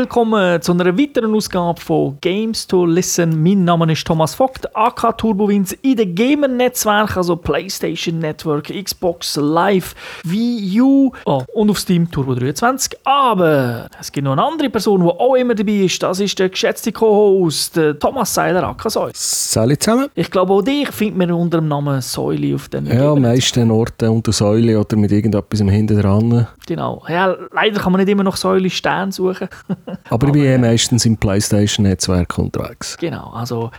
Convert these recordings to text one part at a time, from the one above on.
Willkommen zu einer weiteren Ausgabe von Games to Listen. Mein Name ist Thomas Vogt, AK Turbowins in den Gamer-Netzwerk, also PlayStation Network, Xbox Live, Wii U oh, und auf Steam Turbo 23. Aber es gibt noch eine andere Person, die auch immer dabei ist. Das ist der geschätzte Co-Host Thomas Seiler, AK Säule. Salut zusammen. Ich glaube, auch dich findet man unter dem Namen Säule auf den Ja, am meisten Orten unter Säule oder mit irgendetwas hinten dran. Genau. Ja, leider kann man nicht immer noch Säule Stern suchen. Aber ich bin eh meistens im PlayStation-Netzwerk unterwegs. Genau, also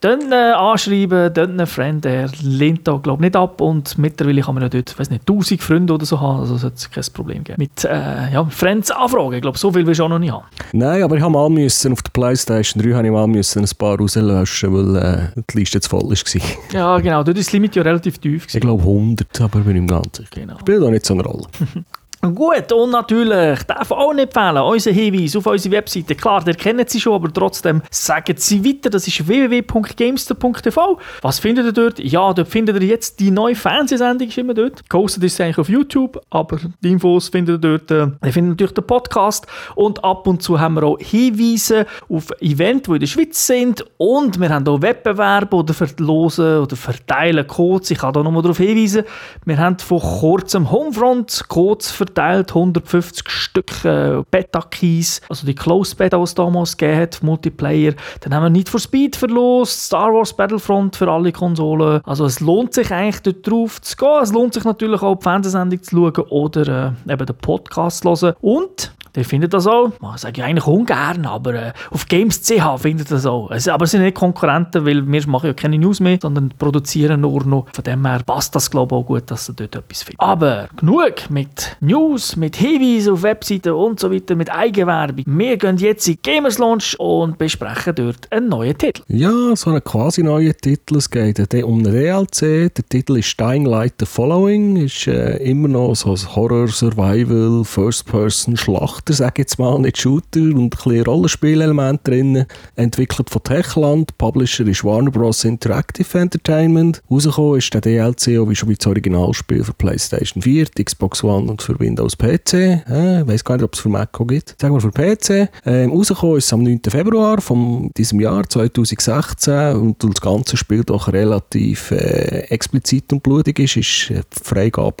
dann anschreiben, dann einen Freund, der lehnt da glaube nicht ab und mittlerweile kann man ja dort, weiß nicht, 1000 Freunde oder so haben, also sollte es kein Problem geben. Mit äh, ja, Friends anfragen, ich glaube, so viel willst du auch noch nicht haben. Nein, aber ich habe mal müssen, auf der Playstation 3 habe ich mal müssen ein paar rauslöschen, weil äh, die Liste zu voll war. Ja, genau, dort ist das Limit ja relativ tief. Gewesen. Ich glaube 100, aber bin ich mir ganz sicher. Genau. Spielt auch nicht so eine Rolle. Gut, und natürlich darf auch nicht fehlen, unser Hinweis auf unsere Webseite. Klar, der kennen Sie schon, aber trotzdem sagen Sie weiter. Das ist www.gamester.tv. Was findet ihr dort? Ja, dort findet ihr jetzt die neue Fernsehsendung, ist immer dort. Gehostet ist eigentlich auf YouTube, aber die Infos findet ihr dort. Äh, ihr findet natürlich den Podcast und ab und zu haben wir auch Hinweise auf Events, die in der Schweiz sind und wir haben auch Wettbewerbe oder verlosen oder verteilen Codes. Ich kann da nochmal darauf hinweisen. Wir haben vor kurzem Homefront Codes verteilt verteilt, 150 Stück äh, Beta-Keys, also die Closed Beta, die es damals gegeben hat, Multiplayer. Dann haben wir Need for Speed verlost, Star Wars Battlefront für alle Konsolen. Also es lohnt sich eigentlich dort drauf zu gehen. Es lohnt sich natürlich auch die Fernsehsendung zu schauen oder äh, eben den Podcast zu hören. Und der findet das auch. Das sage ich eigentlich ungern, aber äh, auf Games.ch findet das auch. Also, aber es sind nicht Konkurrenten, weil wir machen ja keine News mehr, sondern produzieren nur noch. Von dem her passt das, glaube ich, auch gut, dass sie dort etwas finden. Aber genug mit News, mit Hinweisen auf Webseiten und so weiter, mit Eigenwerbung. Wir gehen jetzt in Gamers Launch und besprechen dort einen neuen Titel. Ja, so einen quasi neuen Titel. Es geht um einen DLC. Der Titel ist Dying Light The Following. Ist äh, immer noch so ein Horror-Survival, First-Person-Schlacht Shooter, sage jetzt mal, nicht Shooter und ein bisschen Rollenspielelement drin. Entwickelt von Techland, Publisher ist Warner Bros. Interactive Entertainment. Rausgekommen ist der DLC auch wie schon wie das Originalspiel für PlayStation 4, Xbox One und für Windows PC. Äh, ich weiß gar nicht, ob es für Mac auch gibt. Sagen wir für PC. Ähm, rausgekommen ist es am 9. Februar von diesem Jahr 2016 und das ganze Spiel doch relativ äh, explizit und blutig ist, ist äh, Freigabe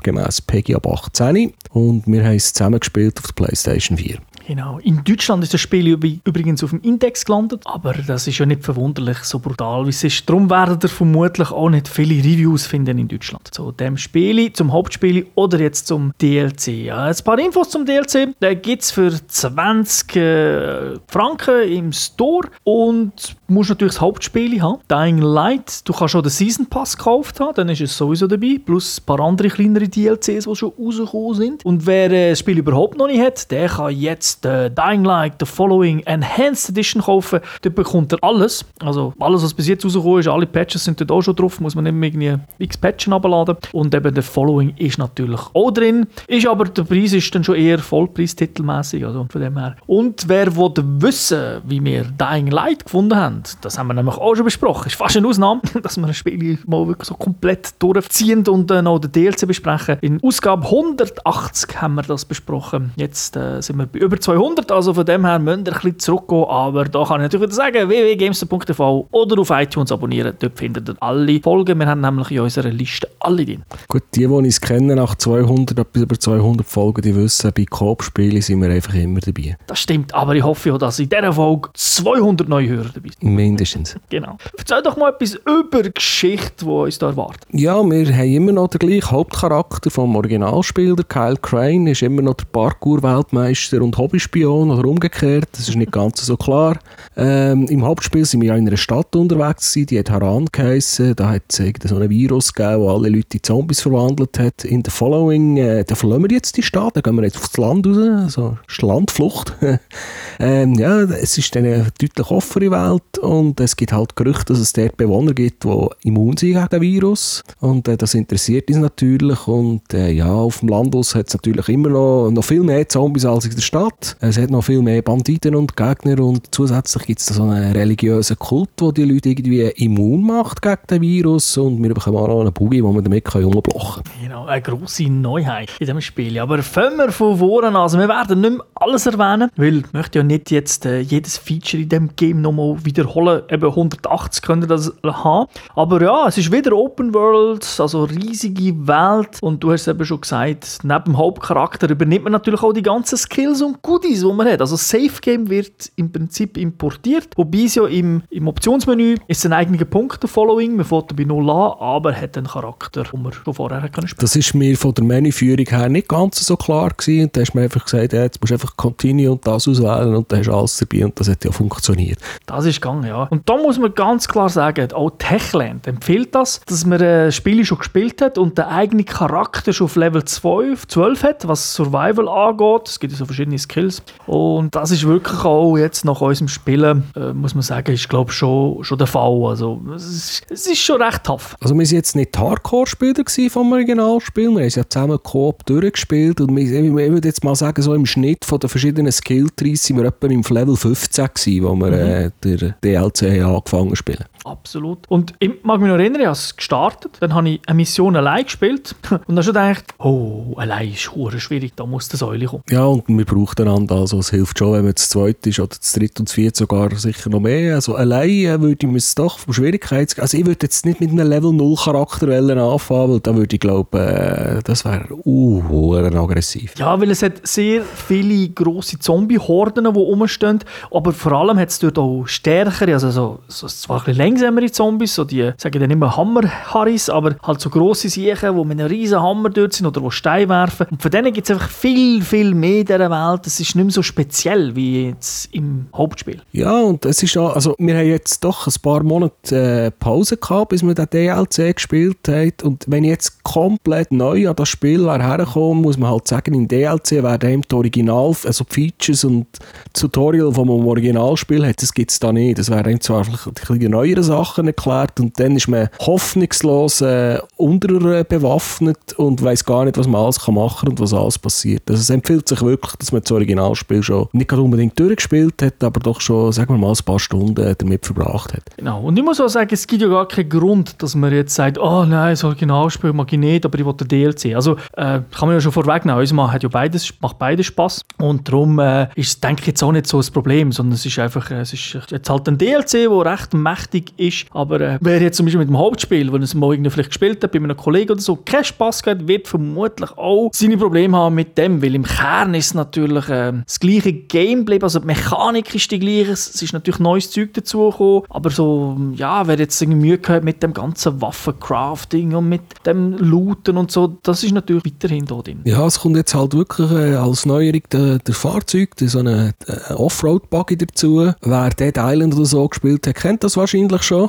PEGI ab 18 und wir haben es zusammen gespielt auf der PlayStation PlayStation 4. Genau. In Deutschland ist das Spiel übrigens auf dem Index gelandet, aber das ist ja nicht verwunderlich, so brutal wie es ist. Darum werden ihr vermutlich auch nicht viele Reviews finden in Deutschland. Zu dem Spiel, zum Hauptspiel oder jetzt zum DLC. Ja, ein paar Infos zum DLC. Da gibt es für 20 äh, Franken im Store und musst natürlich das Hauptspiel haben. Dying Light, du kannst schon den Season Pass gekauft haben, dann ist es sowieso dabei, plus ein paar andere kleinere DLCs, die schon rausgekommen sind. Und wer äh, das Spiel überhaupt noch nicht hat, der kann jetzt äh, Dying Light The Following Enhanced Edition kaufen. Dort bekommt er alles, also alles, was bis jetzt rausgekommen ist, alle Patches sind dort auch schon drauf, muss man nicht mehr irgendwie x Patchen abladen. Und eben The Following ist natürlich auch drin, ist aber der Preis ist dann schon eher Vollpreistitelmäßig, also von dem her. Und wer will wissen, wie wir Dying Light gefunden haben, das haben wir nämlich auch schon besprochen. Es ist fast eine Ausnahme, dass wir ein Spiel mal wirklich so komplett durchziehen und äh, noch den DLC besprechen. In Ausgabe 180 haben wir das besprochen. Jetzt äh, sind wir bei über 200, also von dem her müssen wir ein bisschen zurückgehen. Aber da kann ich natürlich wieder sagen, www.gamester.tv oder auf iTunes abonnieren. Dort findet ihr alle Folgen. Wir haben nämlich in unserer Liste alle drin. Gut, die, die uns kennen, nach 200, etwas über 200 Folgen, die wissen, bei Coop-Spielen sind wir einfach immer dabei. Das stimmt, aber ich hoffe auch, dass in dieser Folge 200 neue Hörer dabei sind. Mindestens. Genau. Erzähl doch mal etwas über die Geschichte, die uns da erwartet. Ja, wir haben immer noch den gleichen Hauptcharakter vom Originalspiel. Der Kyle Crane ist immer noch der Parkour-Weltmeister und Hobbyspion oder umgekehrt. Das ist nicht ganz so klar. Ähm, Im Hauptspiel sind wir ja in einer Stadt unterwegs gewesen, die hat Haran geheissen. Da hat es so ein Virus gegeben, der alle Leute in Zombies verwandelt hat. In der Following, äh, da verlassen wir jetzt die Stadt, da gehen wir jetzt aufs Land raus, also Landflucht. ähm, ja, es ist eine deutlich offene Welt und es gibt halt Gerüchte, dass es dort Bewohner gibt, die immun sind gegen den Virus. Und äh, das interessiert uns natürlich. Und äh, ja, auf dem Landhaus hat es natürlich immer noch, noch viel mehr Zombies als in der Stadt. Es hat noch viel mehr Banditen und Gegner und zusätzlich gibt es so einen religiösen Kult, der die Leute irgendwie immun macht gegen den Virus. Und wir bekommen auch noch einen Buggy, wo wir damit rumblochen können. Genau, eine grosse Neuheit in diesem Spiel. Aber fangen wir von vorne an. Also wir werden nicht mehr alles erwähnen, weil ich möchte ja nicht jetzt äh, jedes Feature in diesem Game nochmal wiederholen. Eben 180 können das haben. Aber ja, es ist wieder Open World, also riesige Welt. Und du hast es eben schon gesagt, neben dem Hauptcharakter übernimmt man natürlich auch die ganzen Skills und Goodies, die man hat. Also Safe Game wird im Prinzip importiert, wobei es ja im, im Optionsmenü ist ein eigener Punkt, der Following. Man fährt bei null an, aber hat einen Charakter, den man schon vorher spielen Das ist mir von der Menüführung her nicht ganz so klar gewesen. Da hast du mir einfach gesagt, ja, jetzt musst du einfach Continue und das auswählen und dann hast du alles dabei und das hat ja funktioniert. Das ist gegangen, ja. Und da muss man ganz klar sagen, auch Techland empfiehlt das, dass man ein Spiel schon gespielt hat und den eigenen Charakter schon auf Level 12, 12 hat, was Survival angeht. Es gibt ja so verschiedene Skills. Und das ist wirklich auch jetzt nach unserem Spielen, äh, muss man sagen, ist glaube schon, schon der Fall. Also es ist, es ist schon recht tough. Also wir waren jetzt nicht Hardcore-Spieler vom Originalspiel, wir haben es ja zusammen Coop durchgespielt und wir, ich würde jetzt mal sagen, so im Schnitt von den verschiedenen Skill-Trees sind wir etwa im Level 15 gewesen, wo wir mhm. äh, der DLC angefangen zu spielen. Absolut. Und ich mag mich noch erinnern, ich habe es gestartet, dann habe ich eine Mission allein gespielt und dann schon gedacht, oh, allein ist hure schwierig, da muss der Säule kommen. Ja, und wir brauchen einander, also es hilft schon, wenn man zu zweit ist oder zu dritt und zu viert sogar sicher noch mehr. Also allein äh, würde ich mir es doch vom Schwierigkeits... Also ich würde jetzt nicht mit einem Level 0 Charakter anfangen, weil da würde ich glauben, äh, das wäre uh, aggressiv. Ja, weil es hat sehr viele grosse Zombie-Horden, die rumstehen, aber vor allem hat es dort auch stärkere, also so, so zwar ein bisschen langsamere Zombies, so die, sagen dann immer Hammer-Harris, aber halt so grosse Siechen, die mit einem riesen Hammer dort sind oder die Steine werfen. Und von denen gibt es einfach viel, viel mehr in dieser Welt. Es ist nicht mehr so speziell wie jetzt im Hauptspiel. Ja, und es ist auch, also wir haben jetzt doch ein paar Monate äh, Pause gehabt, bis wir den DLC gespielt haben. Und wenn ich jetzt komplett neu an das Spiel herkomme, muss man halt sagen, im DLC werden die Original, also die Features und Tutorial vom Originalspiel hat, das gibt es da nicht. Das wären zwar vielleicht ein neuere anderen Sachen erklärt und dann ist man hoffnungslos äh, unterbewaffnet und weiß gar nicht, was man alles kann machen und was alles passiert. Also es empfiehlt sich wirklich, dass man das Originalspiel schon nicht unbedingt durchgespielt hat, aber doch schon, sagen wir mal, ein paar Stunden damit verbracht hat. Genau. Und ich muss auch sagen, es gibt ja gar keinen Grund, dass man jetzt sagt, oh nein, das Originalspiel mag ich nicht, aber ich will den DLC. Also äh, kann man ja schon vorwegnehmen, uns hat ja beides, macht beides Spaß und darum äh, ist es, denke ich, jetzt auch nicht so ein Problem, sondern es ist einfach, äh, es ist jetzt halt ein DLC, der recht mächtig ist. Aber äh, wer jetzt zum Beispiel mit dem Hauptspiel, wenn es mal vielleicht gespielt hat, bei einem Kollegen oder so, keinen Spass gehabt, wird vermutlich auch seine Probleme haben mit dem, weil im Kern ist natürlich äh, das gleiche Gameplay, also die Mechanik ist die gleiche, es ist natürlich neues Zeug dazugekommen, aber so, ja, wer jetzt irgendwie Mühe gehabt mit dem ganzen Waffencrafting und mit dem Looten und so, das ist natürlich weiterhin da drin. Ja, es kommt jetzt halt wirklich äh, als Neuerung der, der Fahrzeug, so eine äh, Offroad-Buggy dazu. Wer Dead Island oder so gespielt hat, kennt das wahrscheinlich eigentlich schon.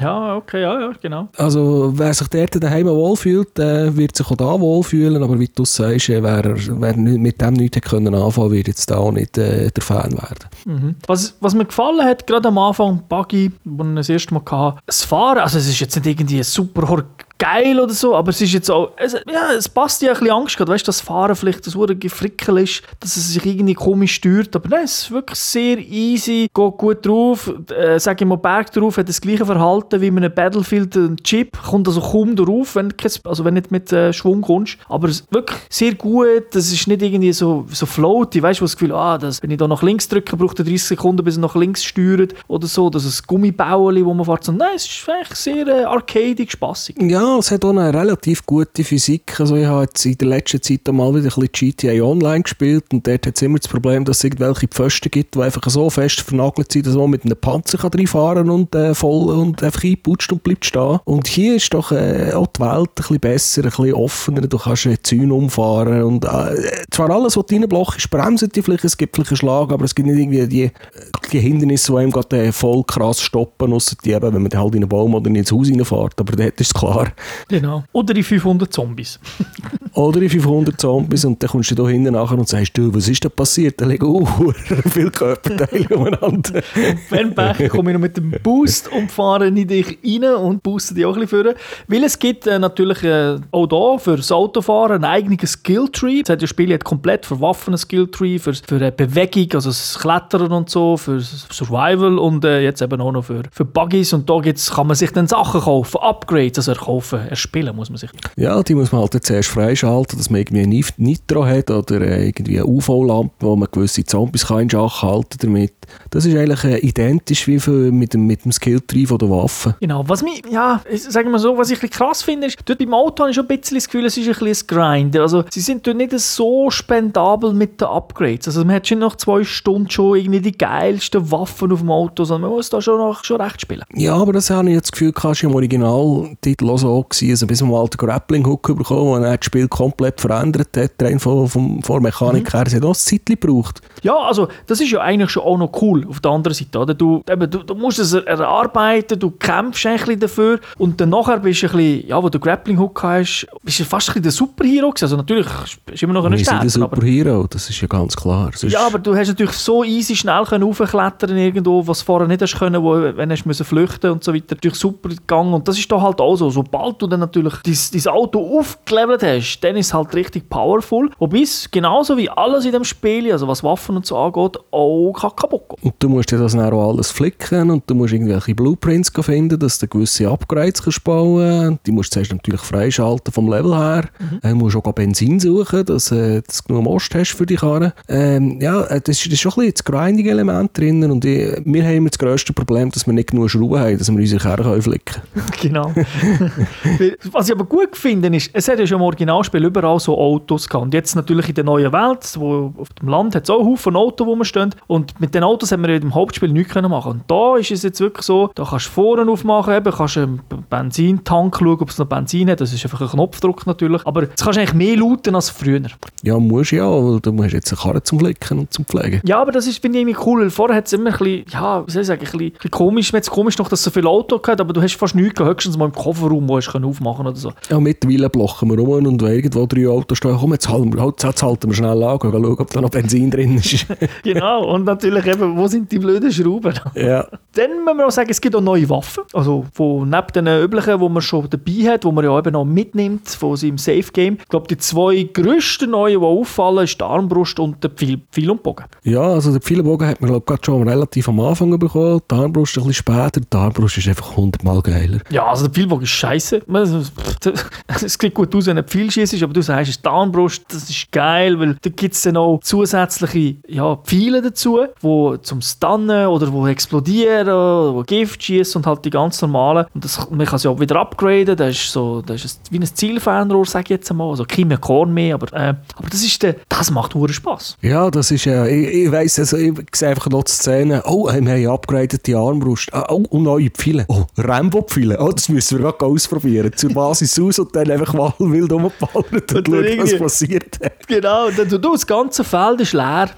Ja, okay, ja, ja, genau. Also wer sich dort daheim wohlfühlt, äh, wird sich auch da wohlfühlen, aber wie du sagst, wer, wer mit dem nichts können anfangen wird jetzt da auch nicht äh, der Fan werden. Mhm. Was, was mir gefallen hat, gerade am Anfang, Buggy, als ich das erste Mal hatte, das Fahren, also es ist jetzt nicht irgendwie super geil oder so, aber es ist jetzt auch, es, ja, es passt ja ein bisschen Angst gehabt, weißt, dass Fahren vielleicht das hure Gefrickel ist, dass es sich irgendwie komisch steuert, aber nein, es ist wirklich sehr easy, geht gut drauf, äh, sag ich mal, Berg drauf, hat das gleiche Verhalten wie in einem Battlefield ein Chip, kommt also kaum drauf, wenn, also nicht mit äh, Schwung kommst, aber es ist wirklich sehr gut, das ist nicht irgendwie so, so floaty, weißt du, das Gefühl, ah, das, wenn ich da nach links drücke, braucht er 30 Sekunden, bis er nach links steuert oder so, das ist ein Gummibauli, wo man fährt, so, nein, es ist eigentlich sehr äh, arcadig, spaßig. Ja, es hat auch eine relativ gute Physik. Also ich habe jetzt in der letzten Zeit mal wieder ein bisschen GTA Online gespielt und dort hat es immer das Problem, dass es irgendwelche Pfosten gibt, die einfach so fest vernagelt sind, dass man mit einem Panzer kann reinfahren und äh, voll und einfach einputscht und bleibt stehen. Und hier ist doch äh, auch die Welt ein bisschen besser, ein bisschen offener. Du kannst äh, Zäune umfahren und äh, zwar alles, was reinblockst, ist bremsen die vielleicht, es gibt vielleicht einen Schlag, aber es gibt nicht irgendwie die, die Hindernisse, die einem gerade äh, voll krass stoppen, außer die eben, wenn man halt in einen Baum oder ins Haus reinfährt. Aber dort ist es klar, Genau. Oder die 500 Zombies. Oder in 500 Zombies und dann kommst du da hinten nachher und sagst, du, was ist da passiert? Da liegen uh, viele Körperteile umeinander. Wenn Pech, komme ich noch mit dem Boost und fahre in dich rein und booste dich auch ein bisschen vor. Weil es gibt äh, natürlich äh, auch da für das Autofahren einen eigenen Skilltree. Das, Spiel hat komplett für Waffen einen Skilltree, für, für äh, Bewegung, also das Klettern und so, für Survival und äh, jetzt eben auch noch für, für Buggies. Und da gibt's, kann man sich dann Sachen kaufen, Upgrades, also kaufen, erspielen muss man sich. Ja, die muss man halt zuerst freischalten, dass man irgendwie ein Nitro hat oder äh, irgendwie eine UV-Lampe, wo man gewisse Zombies kann in Schach halten damit. Das ist eigentlich äh, identisch wie für, mit, dem, mit dem Skilltree von der Waffe. Genau, was mich, ja, sagen wir so, was ich ein bisschen krass finde, ist, dort beim Auto habe ich schon ein bisschen das Gefühl, es ist ein bisschen ein Grind. Also, sie sind dort nicht so spendabel mit den Upgrades. Also, man hat schon nach zwei Stunden schon irgendwie die geilsten Waffen auf dem Auto, sondern man muss da schon, noch, schon recht spielen. Ja, aber das habe ich jetzt das Gefühl, kannst du im Originaltitel auch so gewesen. Also, bis man mal den Grappling-Hook bekommen, der das Spiel komplett verändert hat, rein von, von, von Mechanik mhm. her. Es hat auch ein Zeit gebraucht. Ja, also, das ist ja eigentlich schon auch noch cool auf der anderen Seite. Oder? Du, eben, du, du musst es erarbeiten, du kämpfst ein bisschen dafür und dann nachher bist du ein bisschen, ja, wo du Grappling Hook hast, bist du fast ein bisschen der Superhero gewesen. Also natürlich bist du immer noch ein Sterben. der Superhero, das ist ja ganz klar. Sonst ja, aber du hast natürlich so easy schnell können raufklettern irgendwo, was vorher nicht hast können, wo, wenn du müssen flüchten und so weiter. Natürlich super gegangen und das ist da halt auch so. Sobald du dann natürlich dein, dein Auto aufgelevelt hast, dann ist es halt richtig powerful. Wobei es genauso wie alles in dem Spiel, also was Waffen und so angeht, auch kaputt gehen. Und du musst dir das dann auch alles flicken und du musst irgendwelche Blueprints finden, dass du gewisse Upgrades kannst bauen kannst. Die musst du zuerst natürlich freischalten vom Level her. Mhm. Du musst auch Benzin suchen, dass äh, du genug Most hast für die Karre. Ähm, ja, äh, das ist, schon ein bisschen das Grinding-Element drin und ich, wir haben das grösste Problem, dass wir nicht genug Schrauben haben, dass wir unsere Karre flicken können. genau. Was ich aber gut finde, ist, es hat ja schon im Originalspiel überall so Autos gehabt. Und jetzt natürlich in der neuen Welt, wo auf dem Land hat es auch Haufen Autos, wo wir stehen. Und mit den Autos haben wir im Hauptspiel nichts machen Und da ist es jetzt wirklich so, da kannst du vorne aufmachen, eben, kannst einen Benzintank schauen, ob es noch Benzin hat. Das ist einfach ein Knopfdruck natürlich. Aber jetzt kannst du eigentlich mehr looten als früher. Ja, musst ja, weil du musst jetzt eine Karre zum Flicken und zum Pflegen. Ja, aber das ist, finde ich, irgendwie cool. Weil vorher hat es immer ein bisschen, ja, wie soll ich sagen, ein bisschen, ein bisschen komisch. Mir komisch noch, dass es so viele Autos hat, aber du hast fast nichts gehabt, höchstens mal im Kofferraum, wo du aufmachen oder so. Ja, mittlerweile blocken wir rum und wenn irgendwo drei Autos stehen, komm, jetzt halten wir, jetzt halten wir schnell an, schauen, ob da noch Benzin drin ist. genau, und natürlich eben, wo sind die blöden Schrauben? Ja. Dann müssen wir auch sagen, es gibt auch neue Waffen, also von neben den üblichen, die man schon dabei hat, die man ja eben noch mitnimmt von seinem Safe Game. Ich glaube, die zwei grössten neuen, die auffallen, ist die Armbrust und der Pfeil, Pfeil und Bogen. Ja, also der Pfeil und Bogen hat man glaube ich schon relativ am Anfang bekommen, die Armbrust ein bisschen später, die Armbrust ist einfach hundertmal geiler. Ja, also der Pfeilbogen ist scheiße. Es sieht gut aus, wenn ein Pfeil schießt, aber du sagst, die Armbrust, das ist geil, weil da gibt es dann auch zusätzliche ja, Pfeile dazu, die zum Stunnen oder wo explodieren, oder wo Gift schießen und halt die ganz normalen. Und das, man kann sie auch wieder upgraden, das ist so, das ist wie ein Zielfernrohr, sage ich jetzt einmal, also kein Korn mehr, aber, äh, aber das ist der, das macht hohen Spaß. Ja, das ist, äh, ich, ich weiss, also, ich sehe einfach noch die Szene, oh, wir haben upgraded die Armbrust, ah, oh, und neue Pfeile, oh, Rambo-Pfeile, oh, das müssen wir gerade ausprobieren, zur Basis aus und dann einfach mal wild rumballern und, und schauen, was passiert. Genau, dann, du, das ganze Feld ist leer.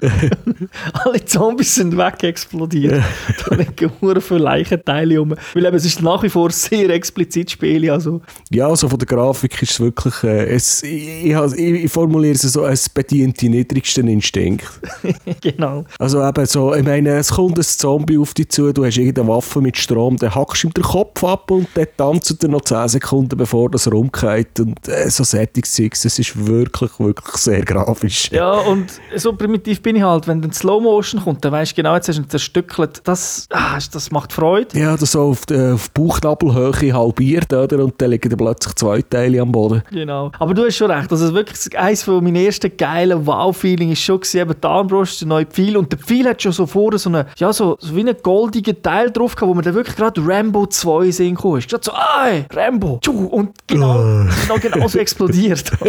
Alle Zombies sind wegexplodiert. da liegen nur viele Leichenteile rum. Weil eben, es ist nach wie vor sehr explizit Spiel. Also. Ja, also von der Grafik ist es wirklich, äh, es, ich, ich, ich, formuliere es so, es bedient die niedrigsten Instinkte. genau. Also eben so, ich meine, es kommt ein Zombie auf dich zu, du hast irgendeine Waffe mit Strom, dann hackst du ihm den Kopf ab und dann tanzt er noch 10 Sekunden, bevor das rumgeht und äh, so Settings, es ist wirklich, wirklich sehr grafisch. Ja, und so primitiv bin ich halt, wenn dann Slow Motion kommt, dann weißt du genau, jetzt hast du ihn zerstückelt, das, ah, das macht Freude. Ja, das so auf, die, auf Bauchnabelhöhe halbiert, oder? Und dann liegen dann plötzlich zwei Teile am Boden. Genau. Aber du hast schon recht, also wirklich eines von meinen ersten geilen Wow-Feeling ist schon gewesen, eben die Armbrust, der neue Pfeil und der Pfeil hat schon so vorne so einen, ja, so, so wie einen goldigen Teil drauf gehabt, wo man dann wirklich gerade Rambo 2 sehen konnte. Ist gerade so, ah, Rambo, und genau, genau, genau so explodiert.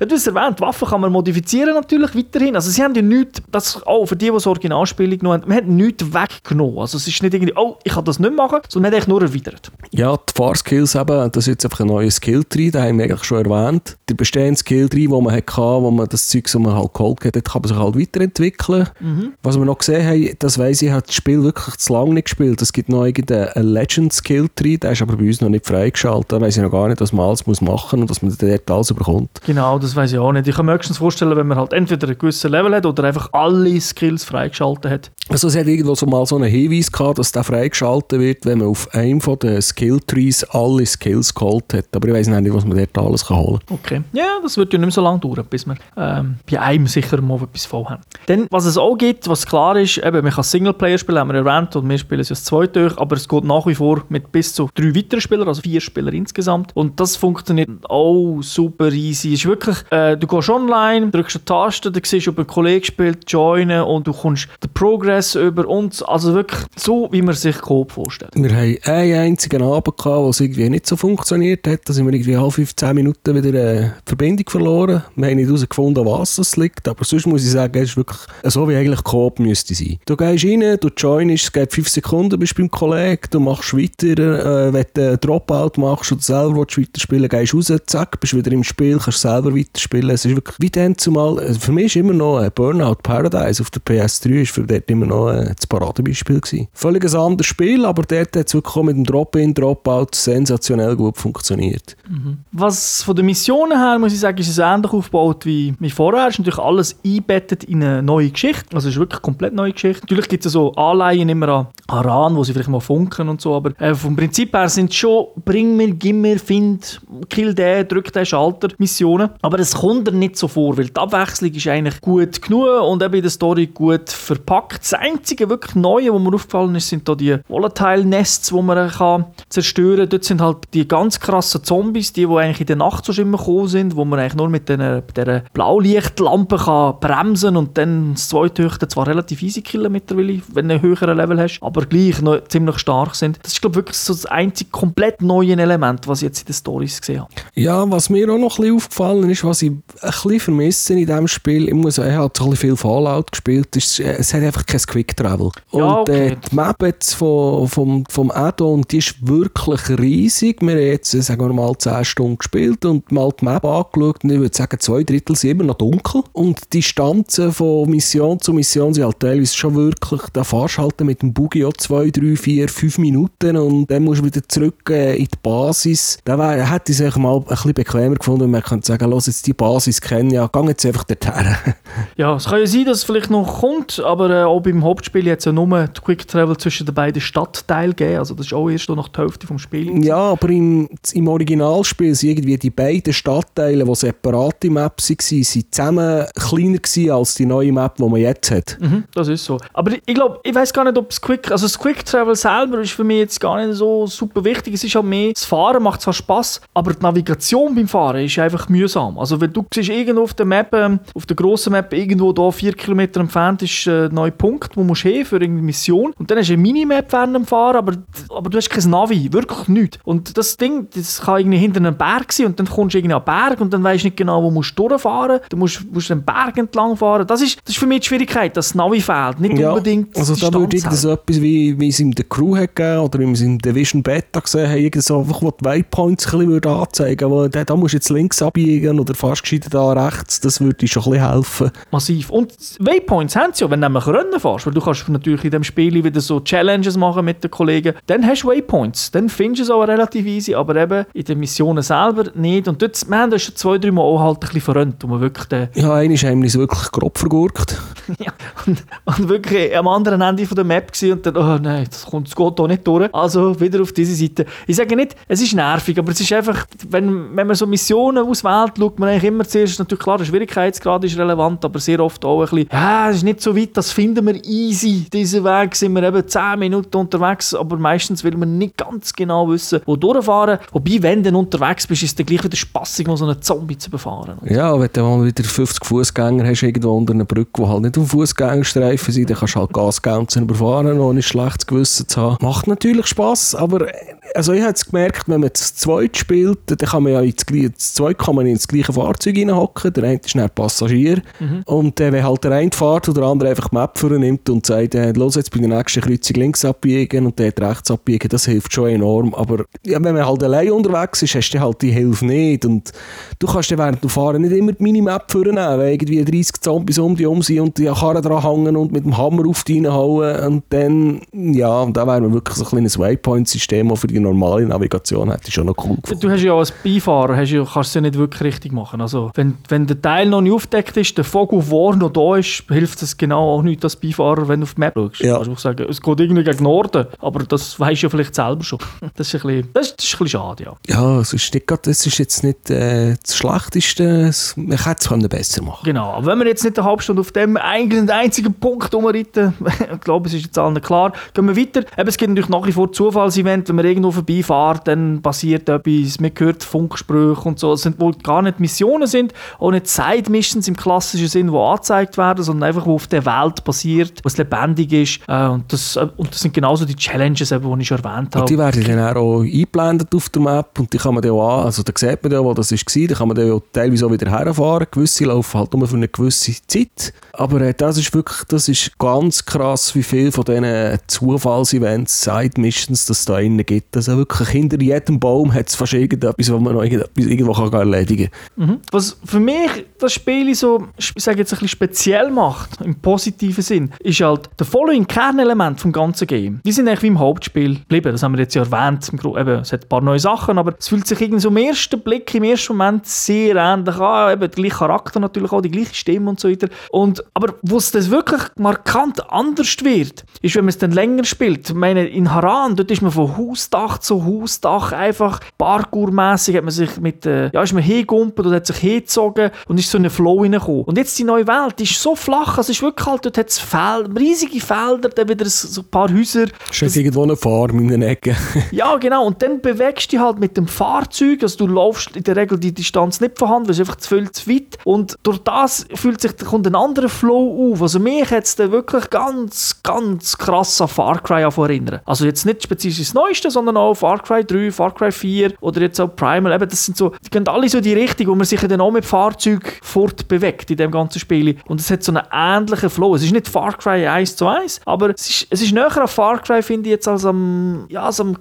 ja, du hast erwähnt, Waffen kann man modifizieren natürlich weiterhin. Also sie haben ja nichts, das auch für die, die das Originalspiel genommen haben, man hat nichts weggenommen. Also es ist nicht irgendwie, oh, ich kann das nicht machen, sondern man hat nur erweitert. Ja, die Fahrskills eben, das ist jetzt einfach ein neues Skill-Tree, den haben wir eigentlich schon erwähnt. Der bestehende Skill-Tree, den man hatte, wo man das Zeug, das man halt geholt hat, kann man sich halt weiterentwickeln. Mhm. Was wir noch gesehen haben, das weiss ich, hat das Spiel wirklich zu lange nicht gespielt. Es gibt noch irgendeinen Legend Skill-Tree, der ist aber bei uns noch nicht freigeschaltet. Da weiss ich noch gar nicht, was man alles machen machen und dass man dort alles bekommt. Genau, das weiß ich auch nicht. Ich kann mir höchstens vorstellen, wenn man halt entweder einen gewissen Level hat oder einfach alle Skills freigeschaltet hat. Also es hat irgendwo so mal so einen Hinweis gehabt, dass der freigeschaltet wird, wenn man auf einem von den Skill-Trees alle Skills geholt hat. Aber ich weiß nicht, was man dort alles kann holen kann. Okay. Ja, das wird ja nicht mehr so lange dauern, bis wir ähm, bei einem sicher mal etwas voll haben. Dann, was es auch gibt, was klar ist, eben, man kann Singleplayer spielen, haben wir erwähnt, und wir spielen es ja das zweite durch, aber es geht nach wie vor mit bis zu drei weiteren Spielern, also vier Spieler insgesamt. Und das funktioniert auch super easy. Es ist wirklich, äh, du gehst online, drückst eine Taste, dann siehst du, ob ein Kollege spielt, joinen und du kommst den Progress über uns. Also wirklich so, wie man sich Coop vorstellt. Wir haben einen einzigen Abend gehabt, wo es irgendwie nicht so funktioniert hat. Da sind wir irgendwie halb 15 Minuten wieder äh, die Verbindung verloren. Wir haben nicht herausgefunden, was es liegt, aber sonst muss ich sagen, es ist wirklich so, wie eigentlich Coop müsste sein. Du gehst rein, du joinst, es geht 5 Sekunden, bist beim Kollegen, du machst weiter, äh, wenn du einen Dropout machst und selber weiterspielen gehst raus, zack, bist wieder im Spiel, kannst selber weiterspielen. Es ist wirklich wie dann zumal, also für mich ist immer noch ein Burnout Paradise auf der PS3 ist für dort immer noch ein Paradebeispiel gewesen. Völlig ein anderes Spiel, aber dort hat es wirklich mit dem Drop-In, Dropout sensationell gut funktioniert. Mhm. Was von den Missionen her, muss ich sagen, ist es ähnlich aufgebaut wie, wie vorher. Es ist natürlich alles eingebettet in eine neue Geschichte. Also es ist wirklich eine komplett neue Geschichte. Natürlich gibt es so Anleihen immer an Aran, wo sie vielleicht mal funken und so, aber äh, vom Prinzip her sind es schon bring mir, gib mir, find, kill den, drück den Schalter Missionen. Aber es kommt dir nicht so vor, weil die Abwechslung ist eigentlich gut genug und eben in der Story gut verpackt. Das einzige wirklich Neue, was mir aufgefallen ist, sind da die Volatile Nests, die man kann zerstören kann. Dort sind halt die ganz krassen Zombies, die, die eigentlich in der Nacht so immer gekommen sind, wo man eigentlich nur mit dieser, dieser Blaulichtlampe kann bremsen und dann das zweite Höchste zwar relativ easy killen mittlerweile, wenn du einen höheren Level hast, aber gleich noch ziemlich stark sind. Das ist glaube wirklich so das einzige komplett neue Element, was ich jetzt in den Stories gesehen habe. Ja, was mir auch noch ein bisschen aufgefallen ist, was ich ein bisschen vermisse in diesem Spiel, ich muss sagen, ich habe so ein bisschen viel Fallout gespielt, ist, es hat einfach kein Quick Travel. Und ja, okay. äh, die Map jetzt vom, vom, vom Add-on, die ist wirklich riesig. Wir haben jetzt, sagen wir mal, 10 Stunden gespielt und mal die Map angeschaut und ich würde sagen, zwei Drittel sind immer noch dunkel. Und die Distanzen von Mission zu Mission sind halt teilweise schon wirklich, da fahrst halt mit dem Buggy auch 2, 3, 4, 5 Minuten und dann musst du wieder zurück äh, in die Basis. Da wär, hätte ich es mal ein bisschen bequemer gefunden, wenn man könnte sagen, los jetzt die Basis kennen, ja, geh jetzt einfach dorthin. ja, es kann ja sein, dass es vielleicht noch kommt, aber äh, auch beim Hauptspiel jetzt ja nur die Quick Travel zwischen den beiden Stadtteilen gegeben, also das ist auch erst noch die Hälfte vom Spiel. Ja, aber im, im Originalspiel sind irgendwie die beiden Stadtteile, die separate Maps waren, sind zusammen kleiner gewesen als die neue Map, die man jetzt hat. Mhm, das ist so. Aber ich glaube, ich weiß gar nicht, ob das Quick, also das Quick Travel selber ist für mich jetzt gar nicht so super wichtig. Es ist halt mehr, das Fahren macht zwar Spaß, aber die Navigation beim Fahren ist einfach mühsam. Also wenn du siehst irgendwo auf der Map, ähm, auf der grossen Map, irgendwo da vier Kilometer entfernt ist äh, ein neuer Punkt, wo du hin für irgendeine Mission und dann hast du eine Minimap während dem Fahren, aber, aber du hast kein Navi, wirklich nichts. Und das Ding, das kann irgendwie hinter einem Berg sein und dann kommst du irgendwie an den Berg und dann weißt du nicht genau, wo musst du durchfahren. Du musst, musst den Berg entlang fahren. Das ist, das ist für mich die Schwierigkeit, dass das Navi fehlt. Nicht ja, unbedingt Also da würde ich so etwas, wie, wie es in der Crew hat gegeben oder wie es in Division Beta gesehen haben, so einfach, wo die Waypoints ein bisschen anzeigen wo, da, da musst du jetzt links abbiegen oder fast gescheiter da rechts. Das würde schon ein bisschen helfen. Massiv. Und Waypoints haben sie ja, wenn du nämlich Rennen fährst, weil du kannst natürlich in dem Spiel wieder so Challenges machen mit den Kollegen, dann hast du Waypoints. Dann findest du es auch relativ easy, aber eben in den Missionen selber nicht. Und dort, wir haben das schon zwei, drei Mal auch halt ein bisschen wo man wirklich den... Ja, haben wir es wirklich grob vergurkt. ja, und, und, wirklich am anderen Ende von der Map gewesen und dann, oh nein, das, kommt, das geht hier nicht durch. Also wieder auf diese Seite. Ich sage nicht, es ist nervig, aber es ist einfach, wenn, wenn man so Missionen auswählt, schaut man eigentlich immer zuerst, natürlich klar, der Schwierigkeitsgrad ist relevant, aber sehr oft auch ein bisschen, ja, es ist nicht so weit, das finden wir easy. Diesen Weg sind wir eben 10 Minuten unterwegs, aber meistens will man nicht ganz genau wissen, wo durchfahren. Wobei, wenn du unterwegs bist, ist es dann gleich wieder spaßig, so einen Zombie zu befahren. Ja, wenn du mal wieder 50 Fußgänger hast, irgendwo unter einer Brücke, die halt nicht auf Fußgängerstreifen sind, dann kannst du halt Gas geben und überfahren, ohne schlechtes Gewissen zu haben. Macht natürlich Spass, aber also ich habe jetzt gemerkt, wenn man das zweit spielt, dann kann man ja ins, das zweit kann man ins gleiche Fahrzeug reinhocken, der eine ist dann Passagier. Mhm. und äh, wenn halt der eine fährt oder der andere einfach die Map vornimmt und sagt, äh, los jetzt bei der nächsten Kreuzung links abbiegen und dort rechts abbiegen, das hilft schon enorm, aber ja, wenn man halt allein unterwegs ist, hast du halt die Hilfe nicht. Und du kannst dann während dem Fahren nicht immer die Minimap vornehmen, weil irgendwie 30 Zombies um die um sind und die Karre dran hängen und mit dem Hammer auf die reinhauen. Und dann, ja, da wäre man wirklich so ein kleines Waypoint-System für die normale Navigation hätte ich schon noch cool gefunden. Du hast ja als Beifahrer hast ja, kannst es ja nicht wirklich richtig machen. Also, wenn, wenn der Teil noch nicht aufgedeckt ist, der Vogel war noch da ist, hilft das genau auch nicht als Beifahrer, wenn du auf die Map schaust. Ja. Kannst du sagen, es geht irgendwie gegen Norden, aber das weisst du ja vielleicht selber schon. Das ist ein bisschen, das ist, das ist ein bisschen schade, ja. Ja, es ist, nicht, grad- es ist jetzt nicht äh, das Schlechteste. Es- Man hätte es besser machen Genau, aber wenn wir jetzt nicht eine halbe Stunde auf dem eigenen einzigen Punkt rumreiten, ich glaube, es ist jetzt allen klar, gehen wir weiter. Eben, es gibt natürlich nach wie vor Zufallsevent, wenn man irgendwo vorbeifährt, dann passiert etwas, man hört Funksprüche und so. Es sind wohl gar nicht Missionen sind, auch nicht Side-Missions im klassischen Sinn, die angezeigt werden, sondern einfach, wo auf der Welt passiert, was lebendig ist. Äh, und, das, äh, und das sind genauso die Challenges, eben, die ich schon erwähnt habe. Und die werden dann auch eingeblendet auf der Map und die kann man dann auch an, also da sieht man ja, wo das war, da kann man dann auch teilweise auch wieder herfahren. Gewisse laufen halt nur für eine gewisse Zeit. Aber äh, das ist wirklich, das ist ganz krass, wie viel von diesen Zufallsevents, Side-Missions, das es da innen gibt. Also wirklich hinter jedem Baum hat es fast irgendetwas, was man noch irgendwo kann erledigen kann. Mhm. Was für mich das Spiel so, ich sage jetzt ein bisschen speziell macht, im positiven Sinn, ist halt der Following Kernelement vom ganzen Game. Die sind eigentlich wie im Hauptspiel geblieben, das haben wir jetzt ja erwähnt. Eben, es hat ein paar neue Sachen, aber es fühlt sich irgendwie so im ersten Blick, im ersten Moment sehr ähnlich an. Eben, der gleiche Charakter natürlich auch, die gleiche Stimme und so weiter. Und, aber wo es das wirklich markant anders wird, ist, wenn man es dann länger spielt. Ich meine, in Haran, dort ist man von Hausdach zu Hausdach einfach parkourmässig hat man sich mit, äh, ja, ist man hingegumpelt und hat sich hingezogen und ist so in einen Flow reingekommen. Und jetzt die neue Welt, die ist so flach, also es ist wirklich halt, dort hat es Fel riesige Felder, dann wieder so ein paar Häuser. Es ist irgendwo eine Farm in den Ecken. Ja, genau. Und dann bewegst du dich halt mit dem Fahrzeug. Also du laufst in der Regel die Distanz nicht vorhanden, weil es einfach zu viel zu weit. Und durch das fühlt sich, kommt ein anderer Flow auf. Also mich hat es wirklich ganz, ganz krass an Far Cry erinnern. Also jetzt nicht spezifisch das Neueste, sondern auch Far Cry 3, Far Cry 4 oder jetzt auch Primal. Eben, das sind so, die gehen alle so in die Richtung, wo man sich dann auch mit Fahrzeug fortbewegt in dem ganzen Spiel. Und es hat so einen ähnlichen Flow. Es ist nicht Far Cry 1 zu 1, aber es ist, es ist näher an Far Cry, finde ich, jetzt als am, ja, als am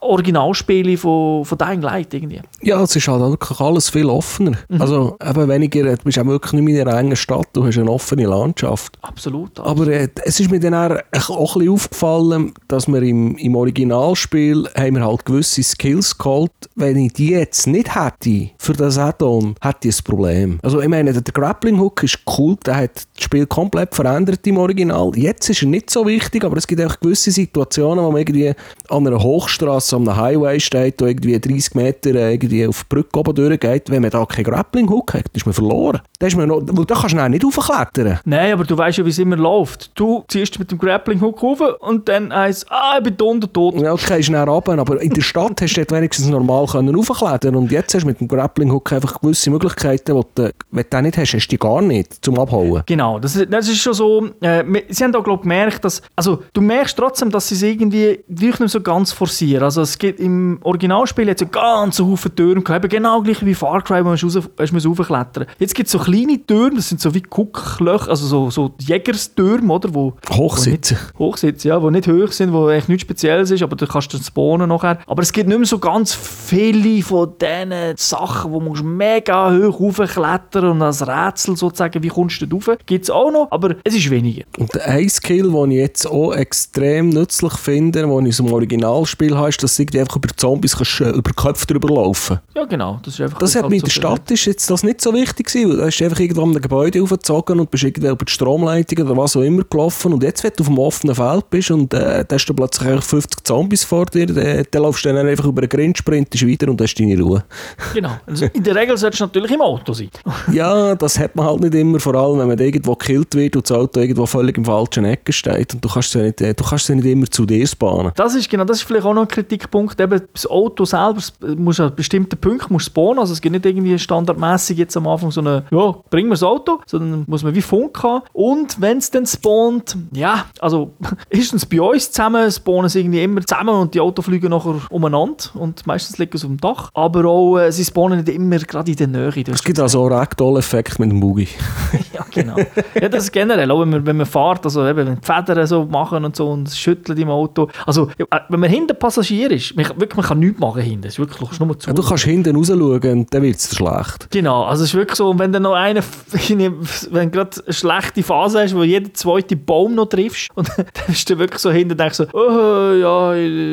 Originalspiel von, von Dying Light irgendwie. Ja, es ist halt wirklich alles viel offener. Also eben weniger, du bist auch wirklich nicht mehr in einer engen Stadt, du hast eine offene Landschaft. Absolut. Aber äh, es ist mir dann auch, ein bisschen aufgefallen, dass wir im, im Originalspiel haben wir halt gewisse Skills geholt. Wenn ich die jetzt nicht hätte für das Add-on, hätte ich ein Problem. Also ich meine, der Grappling Hook ist cool, der hat das Spiel komplett verändert im Original. Jetzt ist er nicht so wichtig, aber es gibt auch gewisse Situationen, wo man irgendwie an einer Hochstraße, an einem Highway steht, wo irgendwie 30 Meter äh, irgendwie auf die Brücke oben durchgeht. Wenn man da keinen Grappling Hook hat, ist man verloren. Da, ist man noch, weil da kannst du dann nicht raufklettern. Nein, aber du weißt ja, wie es immer läuft. Du ziehst mit dem Grappling Hook rauf und dann heisst ah, ich bin da unten tot. Ja, okay, ist näher runter, aber in der Stadt hast du dort wenigstens normal können und jetzt hast du mit dem Grappling Hook einfach gewisse Möglichkeiten, die du, wenn du nicht hast, hast du die gar nicht zum Abhauen. Genau, das ist, das ist schon so. Äh, sie haben auch glaub, gemerkt, dass. Also, du merkst trotzdem, dass sie es irgendwie wirklich nicht so ganz forcieren. Also, es gibt im Originalspiel jetzt so ganz Haufen Türen gehabt, eben genau gleich wie Far Cry, wo man raufklettern Jetzt gibt es so kleine Türen, das sind so wie Gucklöcher, also so, so Jägerstürme, oder? Wo, Hochsitzen. Wo nicht, Hochsitze, ja, die nicht hoch sind, wo echt nichts Spezielles ist, aber du kannst spawnen nachher. Aber es gibt nicht mehr so ganz viele von diesen Sachen, wo du mega hoch raufklettern und als Rätsel sozusagen, wie kommst du da rauf? Gibt es auch noch, aber es ist weniger. Und ein Skill, den ich jetzt auch extrem nützlich finde, den ich dem Originalspiel habe, ist, dass du einfach über Zombies kannst, äh, über Köpfe drüber laufen Ja, genau. Das, ist einfach Das hat halt mir in der Stadt ist jetzt das nicht so wichtig gewesen, weil da hast du einfach irgendwo an einem Gebäude aufgezogen und bist irgendwie über die Stromleitung oder was auch immer gelaufen und jetzt, wenn du auf dem offenen Feld bist und äh, hast du plötzlich einfach 50 Zombies vor dir, dann, dann laufst du dann einfach über einen Grind, sprintest weiter und hast deine Ruhe. Genau. Also in der Regel solltest du natürlich im Auto sein. Ja, das hat man halt nicht immer, vor allem wenn man irgendwo gekillt wird und das Auto irgendwo völlig im falschen Ecke steht und du kannst es ja nicht, äh, du kannst es ja nicht immer zu dir spawnen. Das ist genau, das ist vielleicht auch noch ein Kritikpunkt. Eben, das Auto selber es muss an bestimmten Punkten muss spawnen. Also es gibt nicht irgendwie standardmäßig jetzt am Anfang so eine, ja, bring mir das Auto, sondern muss man wie Funk haben. Und wenn es dann spawnt, ja, also erstens bei uns zusammen spawnen sie irgendwie immer zusammen und die Autos fliegen nachher umeinander und meistens liegen sie auf dem Dach. Aber auch, äh, sie spawnen nicht immer gerade in der Nähe. Es gibt also auch Ragdoll-Effekt mit dem Boogie. ja, genau. ja, das ist generell, auch wenn man, wenn man fährt, also eben, wenn die Federn so machen und so und es schüttelt im Auto. Also, äh, wenn man hinter Passagier ist, man, wirklich, man kann nichts machen hinten. Es ist wirklich, du kannst nur zu. Ja, du kannst hinten raus schauen und dann wird es schlecht. Genau, also es ist wirklich so, und wenn dann noch einer, wenn gerade eine schlechte Phase hast, wo jeden zweite Baum noch triffst, und dann bist du wirklich so hinten und denkst so, oh, ja,